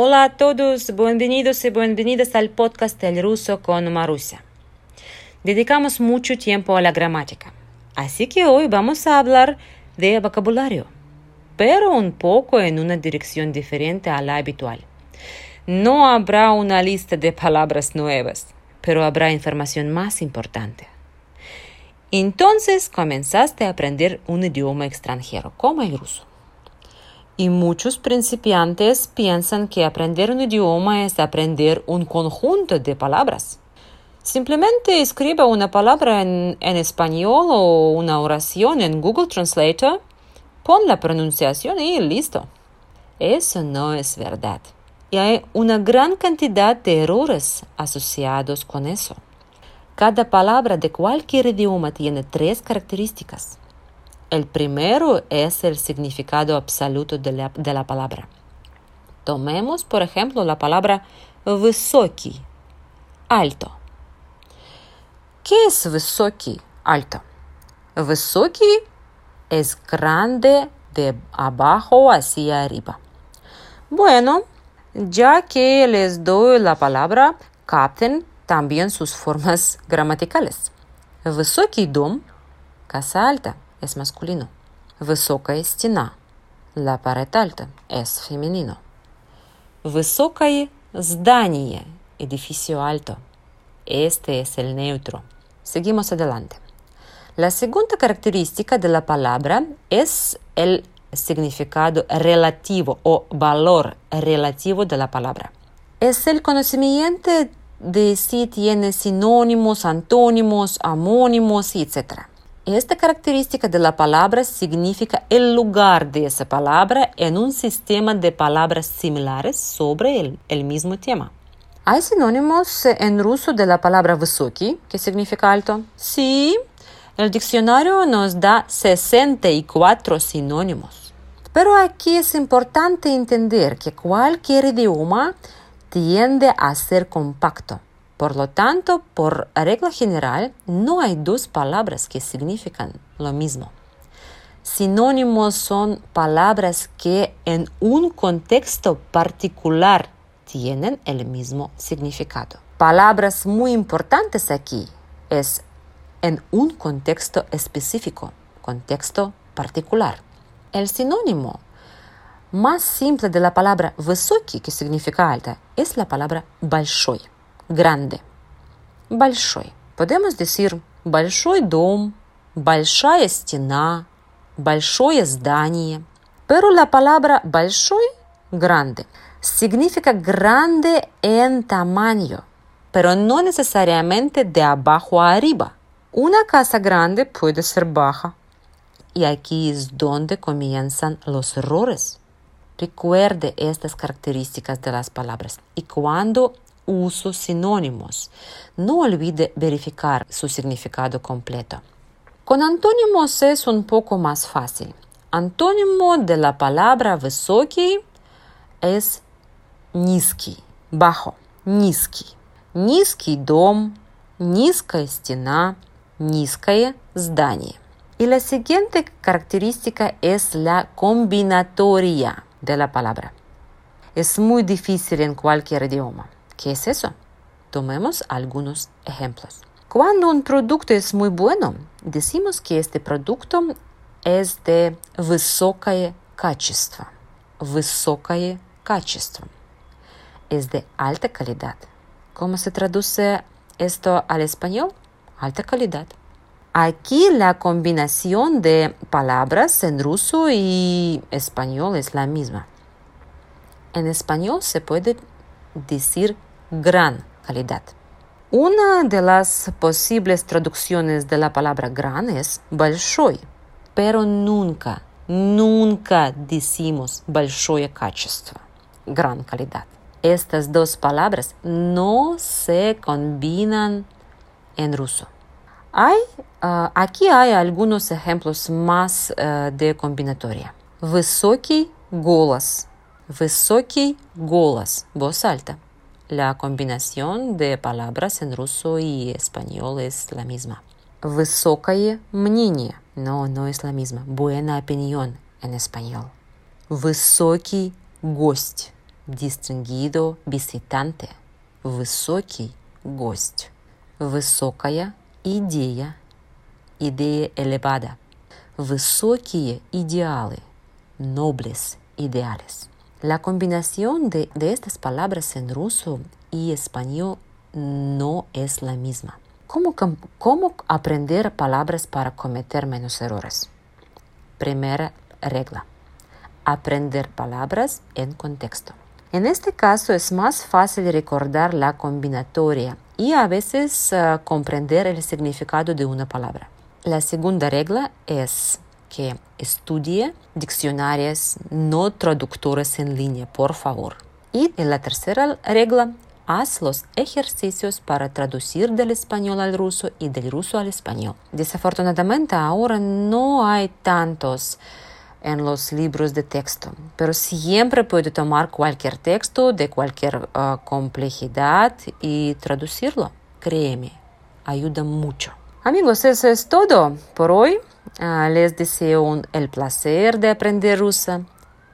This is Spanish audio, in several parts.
Hola a todos, bienvenidos y bienvenidas al podcast El ruso con Marusia. Dedicamos mucho tiempo a la gramática, así que hoy vamos a hablar de vocabulario, pero un poco en una dirección diferente a la habitual. No habrá una lista de palabras nuevas, pero habrá información más importante. Entonces comenzaste a aprender un idioma extranjero, como el ruso. Y muchos principiantes piensan que aprender un idioma es aprender un conjunto de palabras. Simplemente escriba una palabra en, en, español o una oración en Google Translator, pon la pronunciación y listo. Eso no es verdad. Y hay una gran cantidad de errores asociados con eso. Cada palabra de cualquier idioma tiene tres características. El primero es el significado absoluto de la, de la palabra. Tomemos, por ejemplo, la palabra высокий, alto. ¿Qué es высокий, alto? Высокий es grande de abajo hacia arriba. Bueno, ya que les doy la palabra, capten también sus formas gramaticales. Высокий дом, casa alta es masculino. Высокая стена. La pared alta es femenino. Высокое здание. Edificio alto. Este es el neutro. Seguimos adelante. La segunda característica de la palabra es el significado relativo o valor relativo de la palabra. Es el conocimiento de si tiene sinónimos, antónimos, homónimos, etc. Esta característica de la palabra significa el lugar de esa palabra en un sistema de palabras similares sobre el, el mismo tema. ¿Hay sinónimos en ruso de la palabra высокий, que significa alto? Sí, el diccionario nos da 64 sinónimos. Pero aquí es importante entender que cualquier idioma tiende a ser compacto. Por lo tanto, por regla general, no hay dos palabras que significan lo mismo. Sinónimos son palabras que en un contexto particular tienen el mismo significado. Palabras muy importantes aquí es en un contexto específico, contexto particular. El sinónimo más simple de la palabra высокий, que significa alta, es la palabra большой grande. Большой. Podemos decir большой дом, большая стена, большое здание. Pero la palabra большой, grande, significa grande en tamaño, pero no necesariamente de abajo a arriba. Una casa grande puede ser baja. Y aquí es donde comienzan los errores. Recuerde estas características de las palabras y cuando uso sinónimos. No olvide verificar su significado completo. Con antónimos es un poco más fácil. Antónimo de la palabra высокий es низкий, bajo, низкий. Низкий дом, низкая стена, низкое здание. Y la siguiente característica es la combinatoria de la palabra. Es muy difícil en cualquier idioma. ¿Qué es eso? Tomemos algunos ejemplos. Cuando un producto es muy bueno, decimos que este producto es de высокое качество. Высокое качество. Es de alta calidad. ¿Cómo se traduce esto al español? Alta calidad. Aquí la combinación de palabras en ruso y español es la misma. En español se puede decir gran calidad. Una de las posibles traducciones de la palabra gran es большой, pero nunca, nunca decimos большое качество, gran calidad. Estas dos palabras no se combinan en ruso. Hay, uh, aquí hay algunos ejemplos más uh, de combinatoria. Высокий голос. Высокий голос. Voz alta. La combinación de palabras en ruso y español es la misma. Высокое мнение. No, no es la misma. Buena opinión en español. Высокий гость. distinguido visitante, высокий гость, высокая идея, идея elevada, высокие идеалы, nobles ideales. La combinación de, de estas palabras en ruso y español no es la misma. ¿Cómo, ¿Cómo, aprender palabras para cometer menos errores? Primera regla. Aprender palabras en contexto. En este caso es más fácil recordar la combinatoria y a veces uh, comprender el significado de una palabra. La segunda regla es que estudie diccionarios, no traductores en línea, por favor. Y en la tercera regla, haz los ejercicios para traducir del español al ruso y del ruso al español. Desafortunadamente ahora no hay tantos en los libros de texto, pero siempre puede tomar cualquier texto de cualquier uh, complejidad y traducirlo. Créeme, ayuda mucho. Amigos, eso es todo por hoy. Uh, les deseo un, el placer de aprender rusa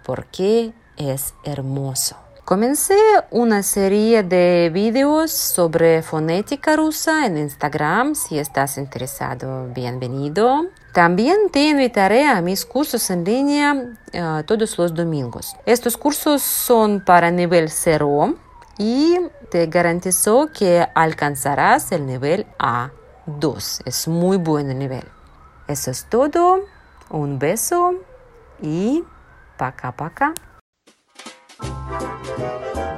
porque es hermoso. Comencé una serie de videos sobre fonética rusa en Instagram. Si estás interesado, bienvenido. También te invitaré a mis cursos en línea uh, todos los domingos. Estos cursos son para nivel 0 y te garantizo que alcanzarás el nivel A2. Es muy buen nivel. Eso es todo. Un beso y you.